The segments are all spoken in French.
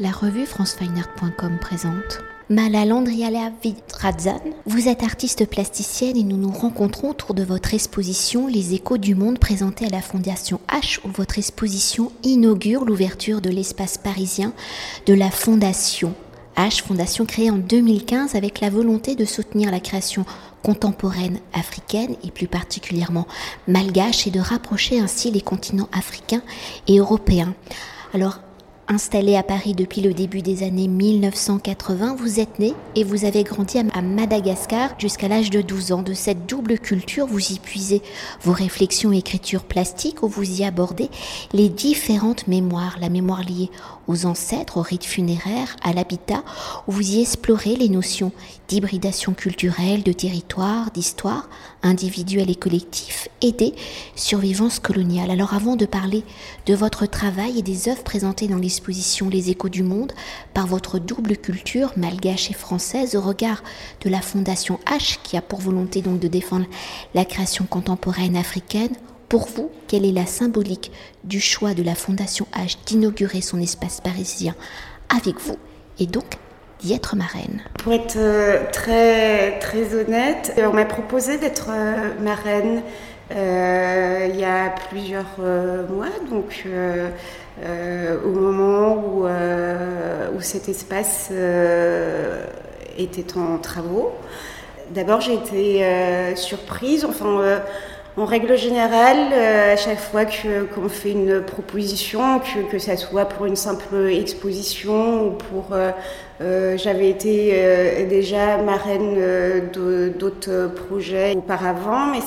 La revue francefineart.com présente. Vous êtes artiste plasticienne et nous nous rencontrons autour de votre exposition Les échos du monde présentée à la Fondation H où votre exposition inaugure l'ouverture de l'espace parisien de la Fondation H, fondation créée en 2015 avec la volonté de soutenir la création contemporaine africaine et plus particulièrement malgache et de rapprocher ainsi les continents africains et européens. Alors, Installé à Paris depuis le début des années 1980, vous êtes né et vous avez grandi à Madagascar jusqu'à l'âge de 12 ans. De cette double culture, vous y puisez vos réflexions et écritures plastiques où vous y abordez les différentes mémoires, la mémoire liée aux ancêtres, aux rites funéraires, à l'habitat, où vous y explorez les notions d'hybridation culturelle, de territoire, d'histoire, individuelle et collectif, et des survivances coloniales. Alors avant de parler de votre travail et des œuvres présentées dans l'exposition Les échos du monde par votre double culture malgache et française au regard de la Fondation H qui a pour volonté donc de défendre la création contemporaine africaine, pour vous, quelle est la symbolique du choix de la Fondation H d'inaugurer son espace parisien avec vous et donc d'y être marraine Pour être euh, très, très honnête, on m'a proposé d'être euh, marraine euh, il y a plusieurs mois, donc au moment où, où cet espace était en travaux. D'abord, j'ai été surprise, enfin en règle générale, euh, à chaque fois qu'on fait une proposition, que, que ça soit pour une simple exposition ou pour... Euh, euh, j'avais été déjà marraine d'autres projets auparavant, mais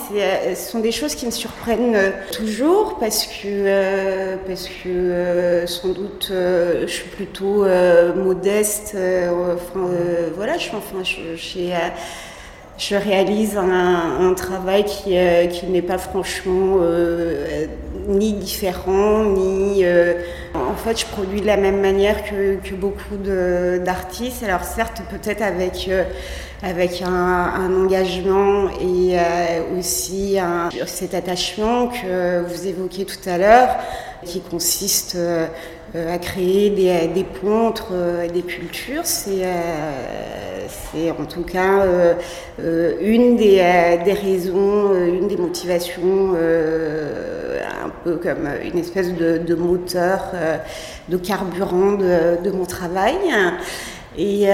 ce sont des choses qui me surprennent toujours parce que, parce que sans doute je suis plutôt modeste. enfin, voilà, je suis enfin, je, réalise un, travail qui, euh, qui n'est pas franchement euh, ni différent, ni... Euh, en fait, je produis de la même manière que, que beaucoup d'artistes. Alors certes, peut-être avec, avec un, un, engagement et aussi un, cet attachement que vous évoquiez tout à l'heure, qui consiste à créer des, ponts entre des cultures. C'est c'est en tout cas euh, euh, une des, euh, des, raisons, une des motivations, un peu comme une espèce de, moteur, de carburant de, de, mon travail. Et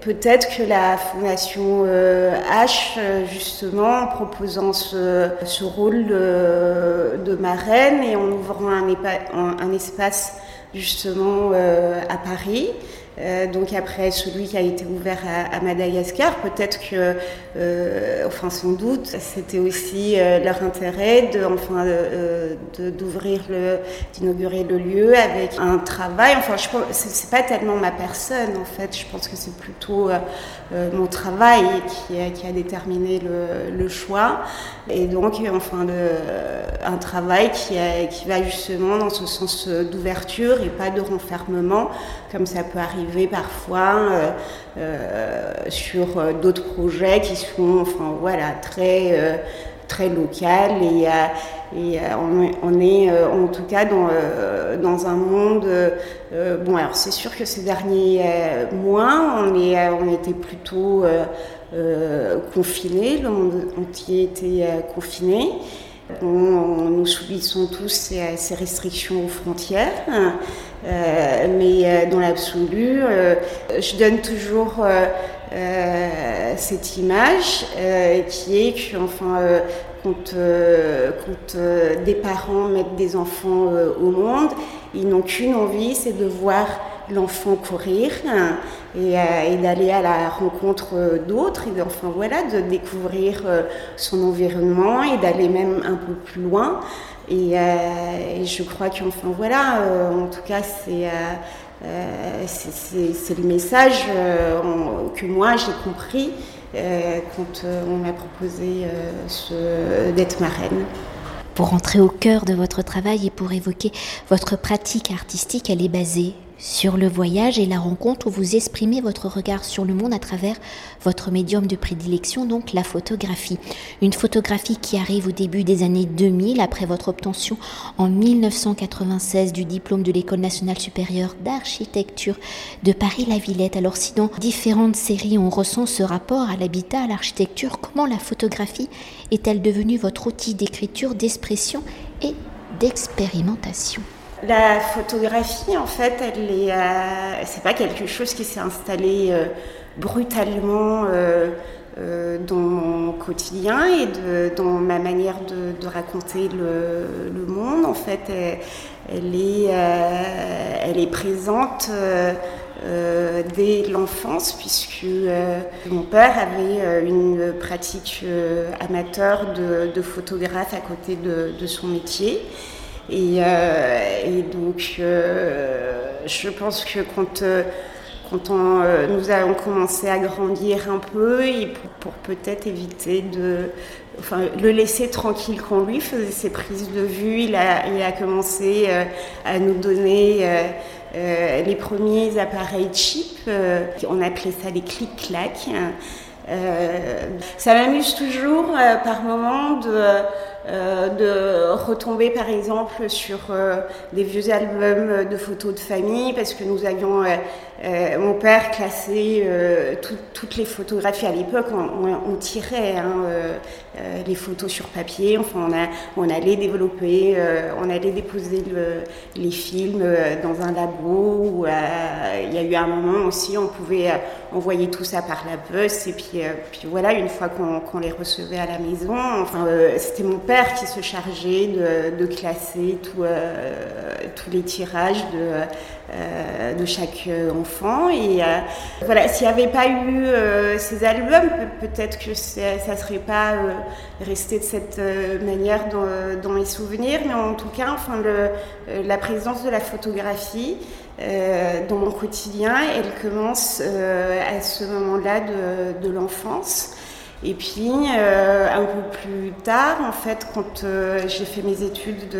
peut-être que la Fondation H, justement, en proposant ce, ce rôle de, marraine et en ouvrant un, un espace justement à Paris, euh, donc après celui qui a été ouvert à, Madagascar, peut-être que, euh, enfin sans doute, c'était aussi euh, leur intérêt de, enfin, d'ouvrir le, d'inaugurer le lieu avec un travail. Enfin, je c'est pas tellement ma personne en fait. Je pense que c'est plutôt mon travail qui a, déterminé le, choix. Et donc, enfin, un travail qui va justement dans ce sens d'ouverture et pas de renfermement, comme ça peut arriver parfois euh, euh, sur euh, d'autres projets qui sont enfin, voilà, très, très local et, on, est en tout cas dans, dans un monde. bon, alors c'est sûr que ces derniers mois, on, est, on était plutôt confinés, le monde entier était confiné. nous subissons tous ces restrictions aux frontières. Euh, mais euh, dans l'absolu, euh, je donne toujours cette image qui est que, enfin, quand, des parents mettent des enfants au monde, ils n'ont qu'une envie, c'est de voir l'enfant courir et, et d'aller à la rencontre d'autres et enfin voilà de découvrir son environnement et d'aller même un peu plus loin euh, et, je crois qu'enfin voilà, euh, en tout cas c'est euh, c'est le message que moi j'ai compris quand on m'a proposé d'être marraine. Pour rentrer au cœur de votre travail et pour évoquer votre pratique artistique, elle est basée sur le voyage et la rencontre où vous exprimez votre regard sur le monde à travers votre médium de prédilection, donc la photographie. Une photographie qui arrive au début des années 2000 après votre obtention en 1996 du diplôme de l'École nationale supérieure d'architecture de Paris-La Villette. Alors si dans différentes séries on ressent ce rapport à l'habitat, à l'architecture, comment la photographie est-elle devenue votre outil d'écriture, d'expression et d'expérimentation? La photographie, en fait, elle est, euh, c'est pas quelque chose qui s'est installé euh, brutalement euh, dans mon quotidien et dans ma manière de, raconter le, monde. En fait, elle, est, elle est présente. dès l'enfance, puisque mon père avait une pratique amateur de, photographe à côté de son métier. Euh, et, donc, euh, je pense que quand, euh, quand nous avons commencé à grandir un peu, pour, peut-être éviter de. Enfin, le laisser tranquille quand lui faisait ses prises de vue, il a, il a commencé à nous donner. les premiers appareils cheap, on appelait ça des clics-clacs. ça m'amuse toujours par moments de, de retomber par exemple sur euh, des vieux albums de photos de famille parce que nous avions euh, mon père classé toutes les photographies à l'époque on, tirait hein, les photos sur papier enfin on, allait développer on allait déposer les films dans un labo il y a eu un moment aussi on pouvait envoyer tout ça par la poste et puis, puis voilà une fois qu'on les recevait à la maison enfin c'était mon père qui se chargeait de, classer euh, tous les tirages de, euh, de chaque enfant. Et euh, voilà, s'il n'y avait pas eu ces albums, peut-être que ça ne serait pas resté de cette manière dans, mes souvenirs, mais en tout cas, enfin, le, la présence de la photographie dans mon quotidien, elle commence à ce moment-là de, de l'enfance. Et puis, euh, un peu plus tard, en fait, quand euh, j'ai fait mes études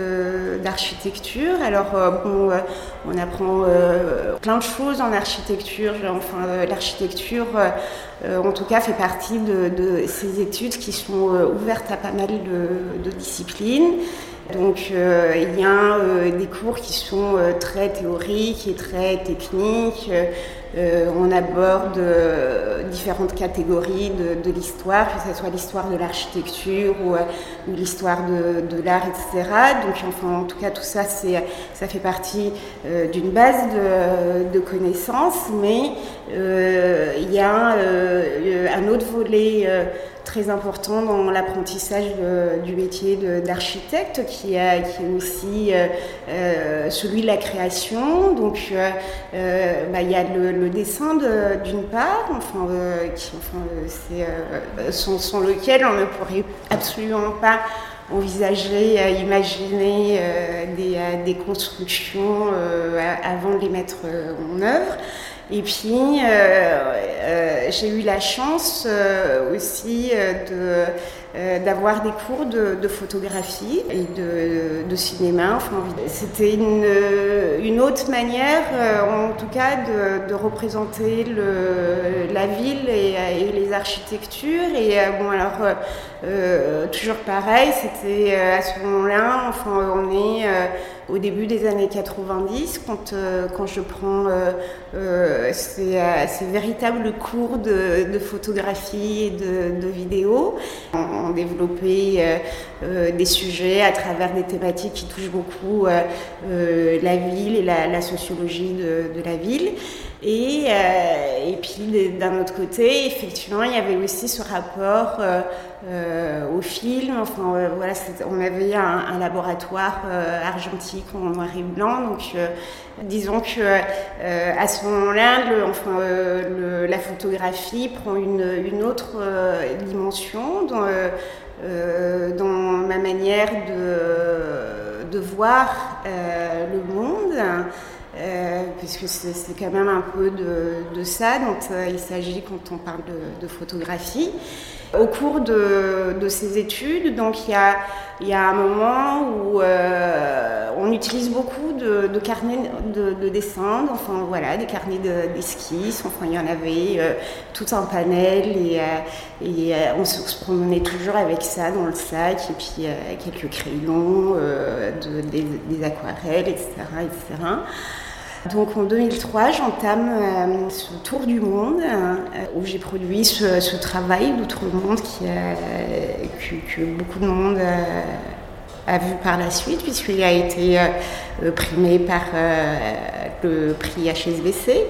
d'architecture, alors euh, bon, on apprend plein de choses en architecture. Enfin, l'architecture, en tout cas, fait partie de, ces études qui sont ouvertes à pas mal de, de disciplines. Donc il y a des cours qui sont très théoriques et très techniques. Euh, on aborde euh, différentes catégories de, l'histoire, que ce soit l'histoire de l'architecture ou, euh, l'histoire de, l'art, etc. Donc, enfin, en tout cas, tout ça, ça fait partie d'une base de, connaissances, mais il y a un autre volet très important dans l'apprentissage du métier d'architecte, qui, est aussi euh, euh, celui de la création. Donc, euh, bah, il y a le, dessin d'une part, enfin, qui, enfin, sans, lequel on ne pourrait absolument pas envisager, imaginer des, des, constructions avant de les mettre en œuvre. Et puis, euh, euh, j'ai eu la chance euh, aussi d'avoir des cours de, photographie et de, cinéma. c'était une, autre manière, en tout cas, de, représenter la ville et, les architectures. Et bon, alors, toujours pareil, c'était à ce moment-là, enfin, on est au début des années 90, quand, euh, quand je prends euh, euh, ces, véritables cours de, photographie et de, vidéo. On, développait des sujets à travers des thématiques qui touchent beaucoup la ville et la, sociologie de, la ville. Et, et puis d'un autre côté, effectivement, il y avait aussi ce rapport euh, au film. Enfin, euh, voilà, on avait un, laboratoire euh, argentique en noir et blanc. Donc, disons que à ce moment-là, la photographie prend une, autre dimension dans, ma manière de, de voir le monde. puisque c'est quand même un peu de, ça dont il s'agit quand on parle de photographie. Au cours de, ces études, donc il y a, un moment où euh, on utilise beaucoup de, carnets de, de, dessin, enfin voilà, des carnets d'esquisse, enfin il y en avait euh, tout un panel et, euh, on se promenait toujours avec ça dans le sac et puis quelques crayons, de, des, aquarelles, etc. Donc en 2003, j'entame euh, ce tour du monde euh, où j'ai produit ce, travail d'outre-monde euh, que, beaucoup de monde a vu par la suite puisqu'il a été primé par le prix HSBC.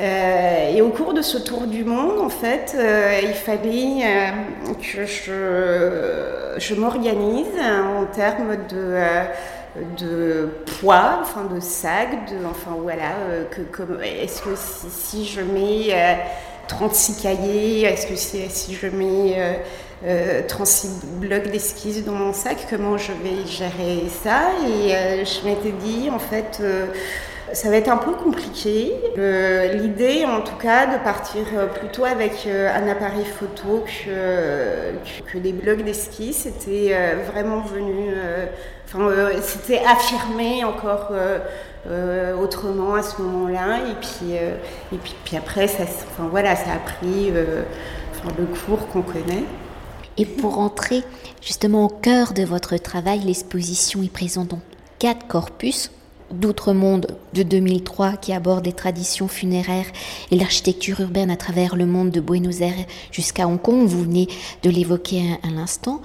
Et au cours de ce tour du monde, en fait, il fallait que je m'organise en termes de, de poids, enfin de sac, de, enfin voilà, que, que est-ce que si, je mets 36 cahiers, est-ce que si je mets euh, 36 blocs d'esquisses dans mon sac, comment je vais gérer ça? Et je m'étais dit, en fait, ça va être un peu compliqué. Euh, L'idée, en tout cas, de partir plutôt avec euh, un appareil photo que, que des blocs d'esquisse, c'était euh, vraiment venu. Euh, c'était affirmé encore euh, autrement à ce moment-là. Et puis, et puis, puis après, ça, enfin, voilà, ça a pris le cours qu'on connaît. Et pour entrer justement au cœur de votre travail, l'exposition y présente donc quatre corpus d'Outre-monde de 2003 qui aborde les traditions funéraires et l'architecture urbaine à travers le monde de Buenos Aires jusqu'à Hong Kong. Vous venez de l'évoquer à l'instant.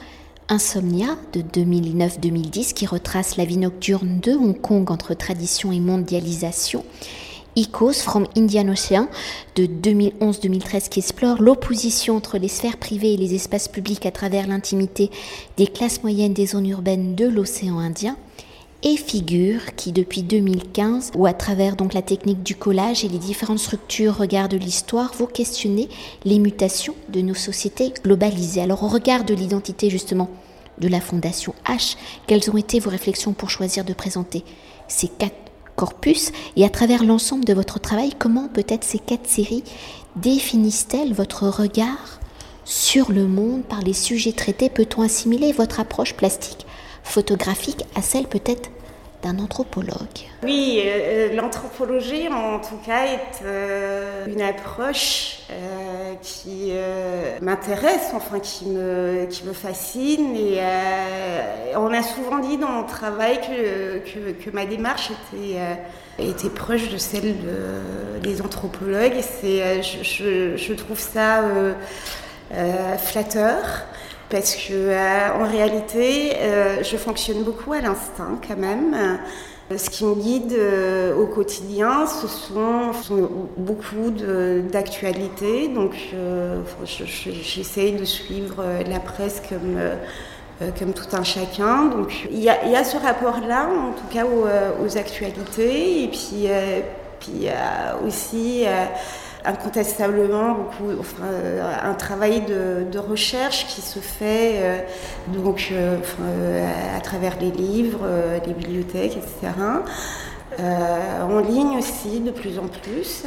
Insomnia de 2009-2010 qui retrace la vie nocturne de Hong Kong entre tradition et mondialisation. Icos from Indian Ocean de 2011-2013 qui explore l'opposition entre les sphères privées et les espaces publics à travers l'intimité des classes moyennes des zones urbaines de l'océan Indien et Figure qui depuis 2015 ou à travers donc la technique du collage et les différentes structures regard de l'histoire vous questionnez les mutations de nos sociétés globalisées. Alors au regard de l'identité justement de la Fondation H, quelles ont été vos réflexions pour choisir de présenter ces quatre corpus et à travers l'ensemble de votre travail, comment peut-être ces quatre séries définissent-elles votre regard sur le monde par les sujets traités? Peut-on assimiler votre approche plastique photographique à celle peut-être d'un anthropologue. Oui, euh, l'anthropologie en tout cas est euh, une approche euh, qui m'intéresse, enfin qui me, qui me fascine et on a souvent dit dans mon travail que, que, ma démarche était, était proche de celle de, des anthropologues et je, je, trouve ça flatteur parce que euh, en réalité, euh, je fonctionne beaucoup à l'instinct quand même. Euh, ce qui me guide au quotidien, ce sont, beaucoup d'actualités. Donc, j'essaye de suivre la presse comme comme tout un chacun. Donc il y a, ce rapport-là, en tout cas aux, aux, actualités, et puis, puis aussi incontestablement beaucoup, enfin, un travail de, recherche qui se fait euh, donc euh, enfin, à travers les livres, euh, les bibliothèques, etc. en ligne aussi de plus en plus.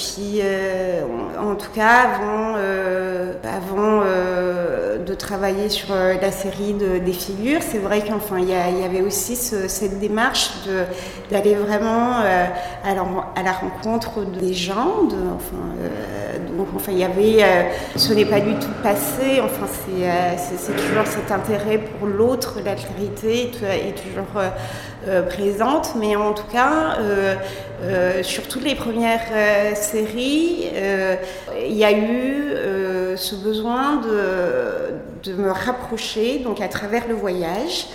Puis, euh, en tout cas, avant, euh, avant euh, de travailler sur la série de, des figures, c'est vrai qu'enfin, il y, avait aussi ce, cette démarche d'aller vraiment à la, rencontre des gens. Enfin, donc, il y avait, ce n'est pas du tout passé. Enfin, c'est toujours cet intérêt pour l'autre, l'altérité est, toujours présente. Mais en tout cas, sur toutes les premières série, euh, il y a eu euh, ce besoin de, de, me rapprocher, donc à travers le voyage.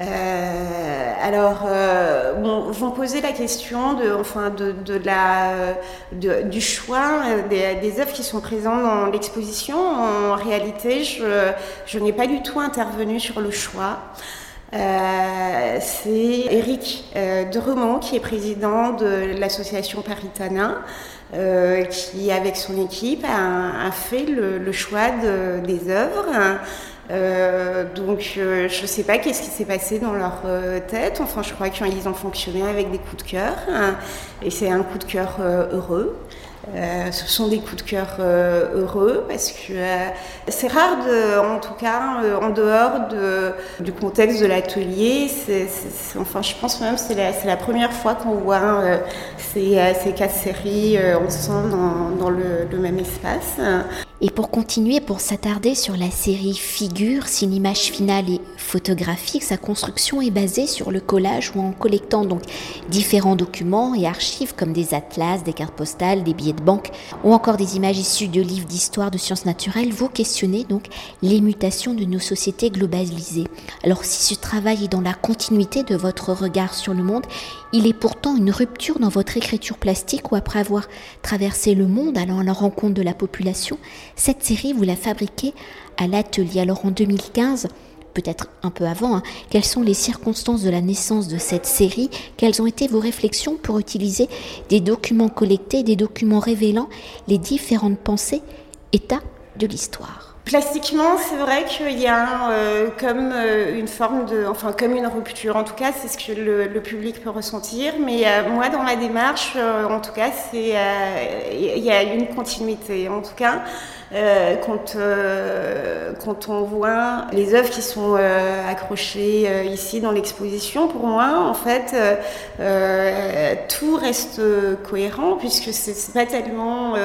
Euh, alors, euh, bon, vont poser la question de, enfin, de, de la, de, du choix des, des, œuvres qui sont présentes dans l'exposition. En réalité, je, je n'ai pas du tout intervenu sur le choix. Euh, c'est Eric euh, qui est président de l'association Paritana euh, qui avec son équipe a, fait le, choix de, des œuvres. Euh, donc je ne sais pas qu'est-ce qui s'est passé dans leur tête. Enfin, je crois qu'ils ont fonctionné avec des coups de cœur et c'est un coup de cœur heureux. Euh, ce sont des coups de cœur euh, heureux parce que euh, c'est rare, en tout cas, en dehors de, du contexte de l'atelier. enfin, je pense même que c'est la, première fois qu'on voit ces, ces, quatre séries ensemble dans, dans le, le, même espace. Et pour continuer, pour s'attarder sur la série Figure, si l'image finale est photographique, sa construction est basée sur le collage ou en collectant donc différents documents et archives comme des atlas, des cartes postales, des billets de banque ou encore des images issues de livres d'histoire de sciences naturelles, vous questionnez donc les mutations de nos sociétés globalisées. Alors si ce travail est dans la continuité de votre regard sur le monde, il est pourtant une rupture dans votre écriture plastique où après avoir traversé le monde allant à la rencontre de la population, cette série, vous la fabriquez à l'atelier. Alors en 2015, peut-être un peu avant, hein, quelles sont les circonstances de la naissance de cette série Quelles ont été vos réflexions pour utiliser des documents collectés, des documents révélant les différentes pensées, états de l'histoire? Plastiquement, c'est vrai qu'il y a euh, comme euh, une forme de, enfin comme une rupture. En tout cas, c'est ce que le, public peut ressentir. Mais euh, moi, dans ma démarche, en tout cas, c'est il y a une continuité. En tout cas, quand quand on voit les œuvres qui sont accrochées ici dans l'exposition, pour moi, en fait, tout reste cohérent puisque c'est pas tellement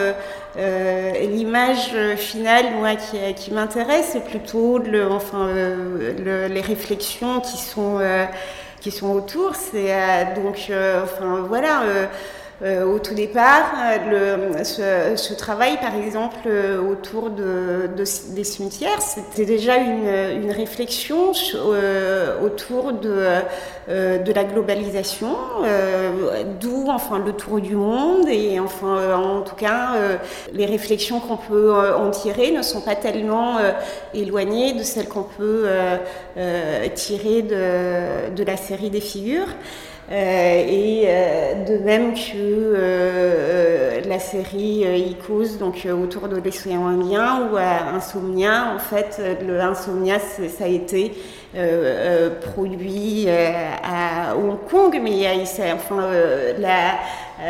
euh, l'image finale, moi, qui, m'intéresse, c'est plutôt enfin, le, les réflexions qui sont, euh, qui sont autour. C'est euh, donc, voilà. Euh, au tout départ, le, ce, travail, par exemple, autour de, de, des cimetières, c'était déjà une, réflexion euh, autour de, euh, la globalisation, d'où enfin le tour du monde et enfin en tout cas les réflexions qu'on peut en tirer ne sont pas tellement éloignées de celles qu'on peut tirer de la série des figures. Euh, et euh, de même que euh, la série Icos, donc autour de l'océan Indien, ou Insomnia, en fait, le Insomnia, ça a été produit à Hong Kong, mais enfin, la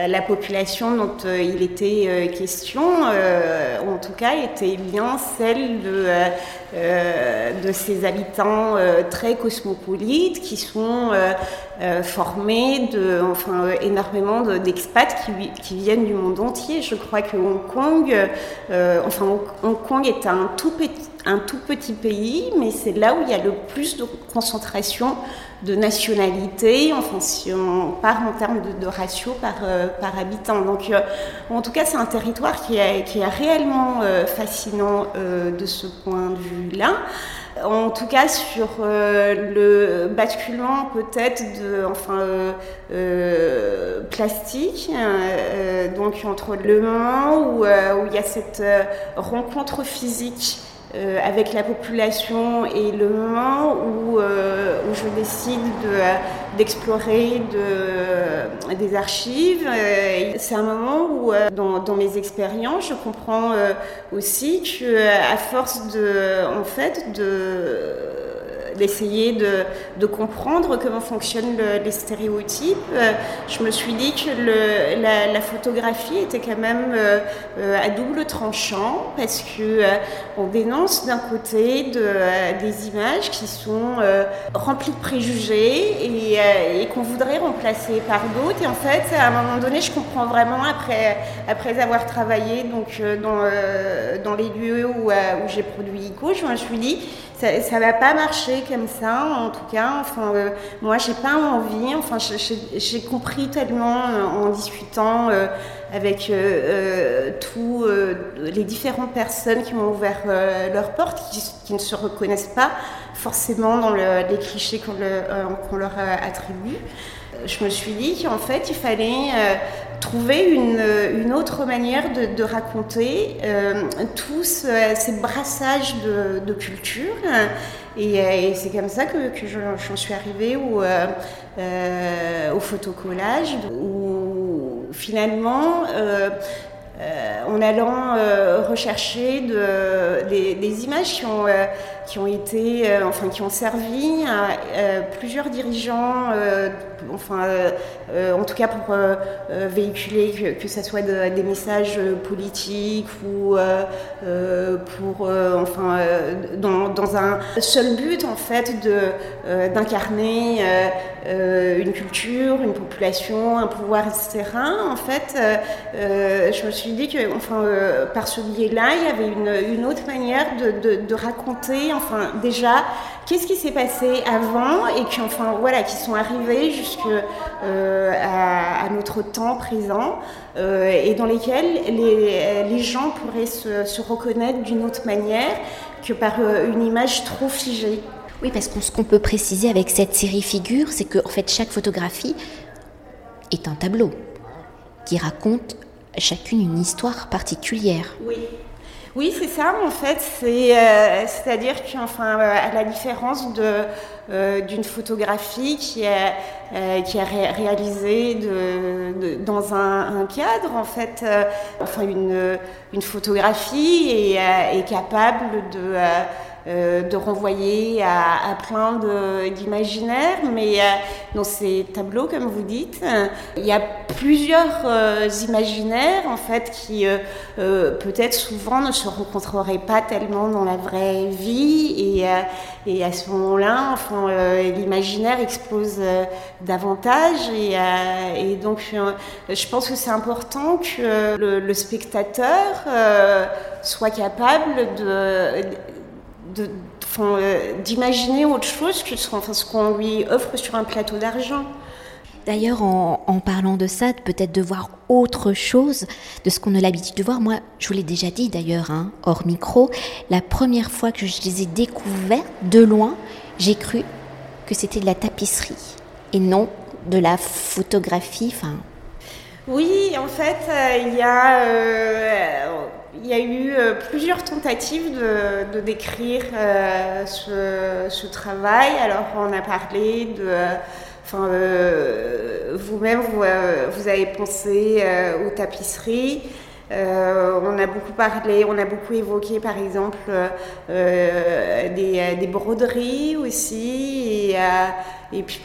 la population dont il était question, en tout cas, était bien celle de, de ces habitants très cosmopolites qui sont formés de, enfin, énormément d'expats qui, viennent du monde entier. Je crois que Hong Kong, enfin, Hong Kong est un tout petit un tout petit pays, mais c'est là où il y a le plus de concentration de nationalités, enfin si on part en termes de, ratio par, euh, par habitant. Donc euh, en tout cas c'est un territoire qui est, qui est réellement euh, fascinant de ce point de vue-là. En tout cas, sur le basculement peut-être de, enfin, plastique, donc entre le moment où, où il y a cette rencontre physique euh, avec la population et le moment où, euh, où je décide d'explorer de, des archives. Euh, c'est un moment où, dans, dans, mes expériences, je comprends aussi que, à force de, en fait, de d'essayer de, comprendre comment fonctionnent les stéréotypes. Euh, je me suis dit que la, photographie était quand même euh, euh, à double tranchant parce que on dénonce d'un côté de, des images qui sont remplies de préjugés et, qu'on voudrait remplacer par d'autres. Et en fait, à un moment donné, je comprends vraiment après, avoir travaillé donc, dans, dans les lieux où, où j'ai produit ICO, je me suis dit, ça ne va pas marcher comme ça, en tout cas. Enfin, euh, moi, j'ai pas envie. Enfin, j'ai compris tellement euh, en discutant euh, avec tous les différentes personnes qui m'ont ouvert leurs portes, qui, ne se reconnaissent pas forcément dans le, les clichés qu'on leur attribue. Je me suis dit qu'en fait, il fallait trouver une, une, autre manière de, raconter euh, tous ces brassages de, culture. Et, c'est comme ça que, que j'en suis arrivée au, euh, euh, au photocollage, où finalement, euh, en allant rechercher de, des, images qui ont, ont été, enfin qui ont servi à plusieurs dirigeants, enfin en tout cas pour véhiculer que, ce soit des messages politiques ou pour, enfin dans, dans, un seul but en fait d'incarner une culture, une population, un pouvoir, etc. En fait, euh, euh, je me suis dit que, enfin, euh, par ce biais-là, il y avait une, autre manière de, raconter, enfin, déjà, qu'est-ce qui s'est passé avant et qui, enfin, voilà, qui sont arrivés jusque notre temps présent et dans lesquels les, gens pourraient se reconnaître d'une autre manière que par une image trop figée. Oui, parce que ce qu'on peut préciser avec cette série figure, c'est que fait chaque photographie est un tableau qui raconte chacune une histoire particulière. Oui. Oui, c'est ça, en fait. Euh, à dire qu'enfin, euh, à la différence de, euh, d'une photographie qui est, qui est réalisée de, dans un, cadre, en fait, enfin, une, une photographie est, capable de euh, de renvoyer à, à plein d'imaginaires, mais euh, dans ces tableaux, comme vous dites, euh, il y a plusieurs imaginaires en fait qui peut-être souvent ne se rencontreraient pas tellement dans la vraie vie et, et à ce moment-là, enfin, l'imaginaire explose davantage et, et, donc je pense que c'est important que le, le spectateur soit capable de euh, d'imaginer autre chose que ce qu'on lui offre sur un plateau d'argent. D'ailleurs, en, parlant de ça, peut-être de voir autre chose de ce qu'on a l'habitude de voir. Moi, je vous l'ai déjà dit d'ailleurs, hein, hors micro, la première fois que je les ai découverts de loin, j'ai cru que c'était de la tapisserie et non de la photographie. Enfin. Oui, en fait, euh, il y a. Euh, il y a eu euh, plusieurs tentatives de, décrire euh, ce, travail. Alors, on a parlé de. Enfin, euh, vous-même, vous, vous, avez pensé aux tapisseries. on a beaucoup parlé, on a beaucoup évoqué par exemple des, broderies aussi, et, et puis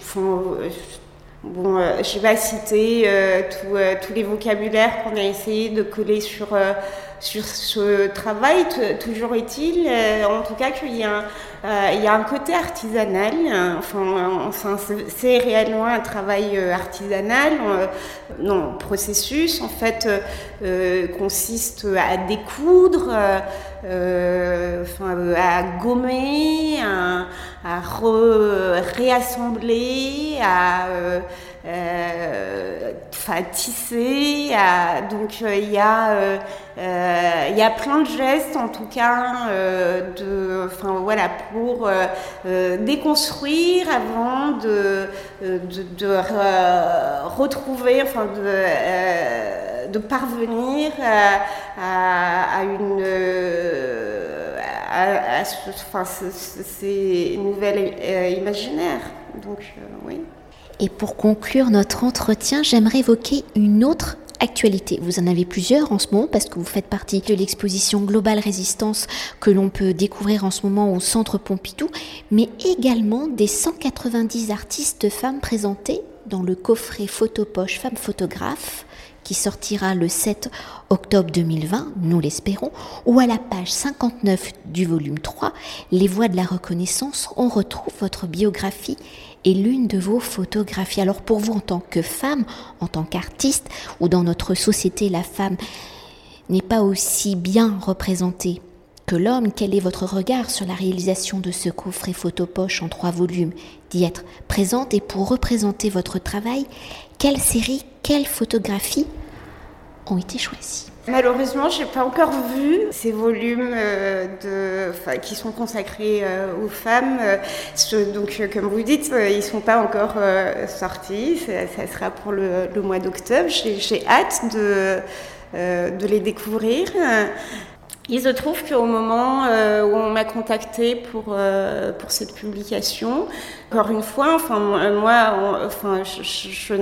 Bon, je ne vais pas citer tous les vocabulaires qu'on a essayé de coller sur, sur ce travail. Toujours est-il, euh, en tout cas, qu'il y, a un, euh, côté artisanal. Enfin, enfin c'est réellement un travail euh, artisanal. non, processus, en fait, consiste à découdre, enfin, à gommer, à, réassembler, à tisser. donc il y a euh, il y a plein de gestes, en tout cas, euh, de, voilà, pour euh, déconstruire avant de, de, retrouver, enfin, de, de parvenir à, une. À, enfin, ces nouvelles imaginaires. Donc, oui. Et pour conclure notre entretien, j'aimerais évoquer une autre actualité. Vous en avez plusieurs en ce moment parce que vous faites partie de l'exposition Global Résistance que l'on peut découvrir en ce moment au Centre Pompidou, mais également des 190 artistes femmes présentées dans le coffret Photopoche Femmes Photographes qui sortira le 7 octobre 2020, nous l'espérons, ou à la page 59 du volume 3, Les voix de la reconnaissance, on retrouve votre biographie et l'une de vos photographies. Alors pour vous en tant que femme, en tant qu'artiste, ou dans notre société, la femme n'est pas aussi bien représentée que l'homme, quel est votre regard sur la réalisation de ce coffret photopoche en trois volumes, d'y être présente et pour représenter votre travail, quelle série, quelle photographie ont été choisies? Malheureusement, je n'ai pas encore vu ces volumes euh, qui sont consacrés euh, aux femmes. Euh, donc, comme vous dites, ils ne sont pas encore sortis. Ça, sera pour le, mois d'octobre. J'ai hâte de, de les découvrir. Il se trouve qu'au moment où on m'a contacté pour, pour cette publication, encore une fois, enfin, moi, enfin, je, je, je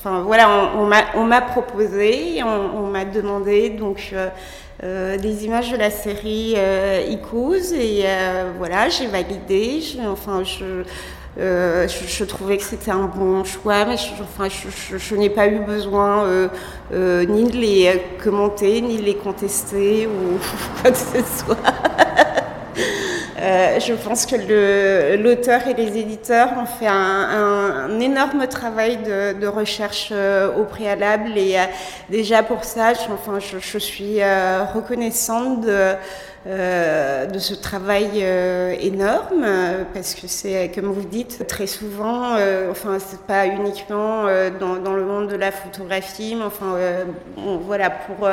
enfin voilà, on, m'a proposé, on, m'a demandé donc des images de la série Icos et voilà, j'ai validé. enfin, je, je, trouvais que c'était un bon choix, mais je, enfin, je, n'ai pas eu besoin ni de les commenter, ni de les contester ou quoi que ce soit. Euh, je pense que l'auteur et les éditeurs ont fait un, énorme travail de, recherche euh, au préalable. Et euh, déjà pour ça, enfin, je suis reconnaissante de de ce travail euh, énorme, parce que c'est, comme vous dites, très souvent, euh, enfin, c'est pas uniquement dans, le monde de la photographie, mais enfin, voilà, pour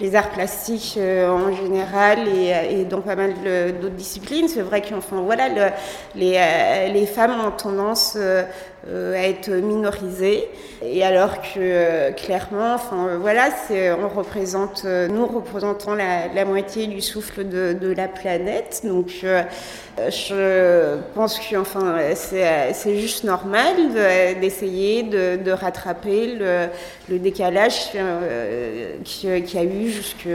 les arts plastiques en général et, dans pas mal d'autres disciplines, c'est vrai qu'enfin, voilà, le, les, les femmes ont tendance euh, à être minorisés. Et alors que euh, clairement, enfin euh, voilà, on représente, nous représentons la, moitié du souffle de, la planète. Donc je pense que enfin c'est, juste normal d'essayer de, rattraper le, décalage qui, qui, a eu jusque,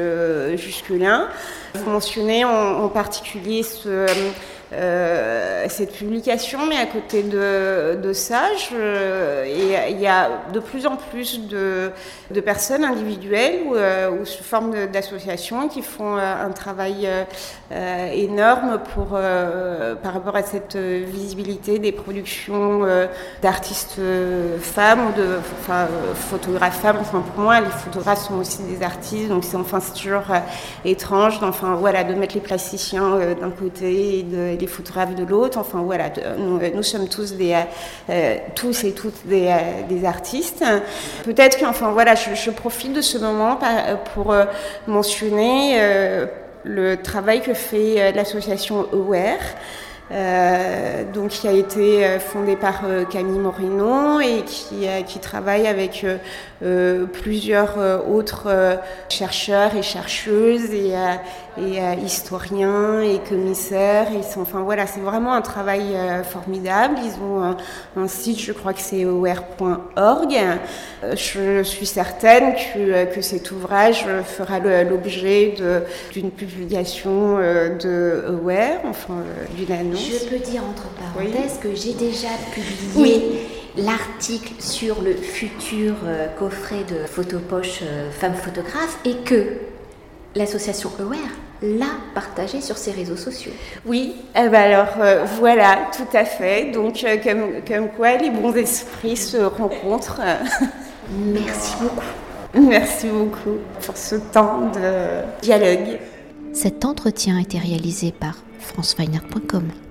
jusque là. Vous mentionnez en, en particulier ce euh, cette publication, mais à côté de, de ça, il y a de plus en plus de, personnes individuelles ou, euh, ou sous forme d'associations qui font euh, un travail énorme pour, par rapport à cette visibilité des productions d'artistes femmes ou de photographes femmes. Enfin, pour moi, les photographes sont aussi des artistes, donc c'est enfin, toujours étrange enfin, voilà, de mettre les plasticiens d'un côté et de les photographes de l'autre. Enfin voilà, nous, sommes tous des, euh, tous et toutes des, euh, des artistes. Peut-être que, enfin voilà, je, profite de ce moment pour euh, mentionner le travail que fait l'association Aware. Euh, donc qui a été fondée par Camille Moreno et qui, qui travaille avec plusieurs autres chercheurs et chercheuses et, et euh, historiens et commissaires. Sont, enfin voilà, c'est vraiment un travail euh, formidable. Ils ont un, site, je crois que c'est. Euh, je suis certaine que, que cet ouvrage fera l'objet d'une publication de Aware, enfin d'une annonce. Je peux dire entre parenthèses que j'ai déjà publié. l'article sur le futur coffret de photopoche femmes photographes et que l'association Aware l'a partagé sur ses réseaux sociaux. Oui, eh ben alors euh, voilà, tout à fait. Donc euh, comme, comme quoi les bons esprits se rencontrent. Merci beaucoup. Merci beaucoup pour ce temps de dialogue. Cet entretien a été réalisé par franceweiner.com.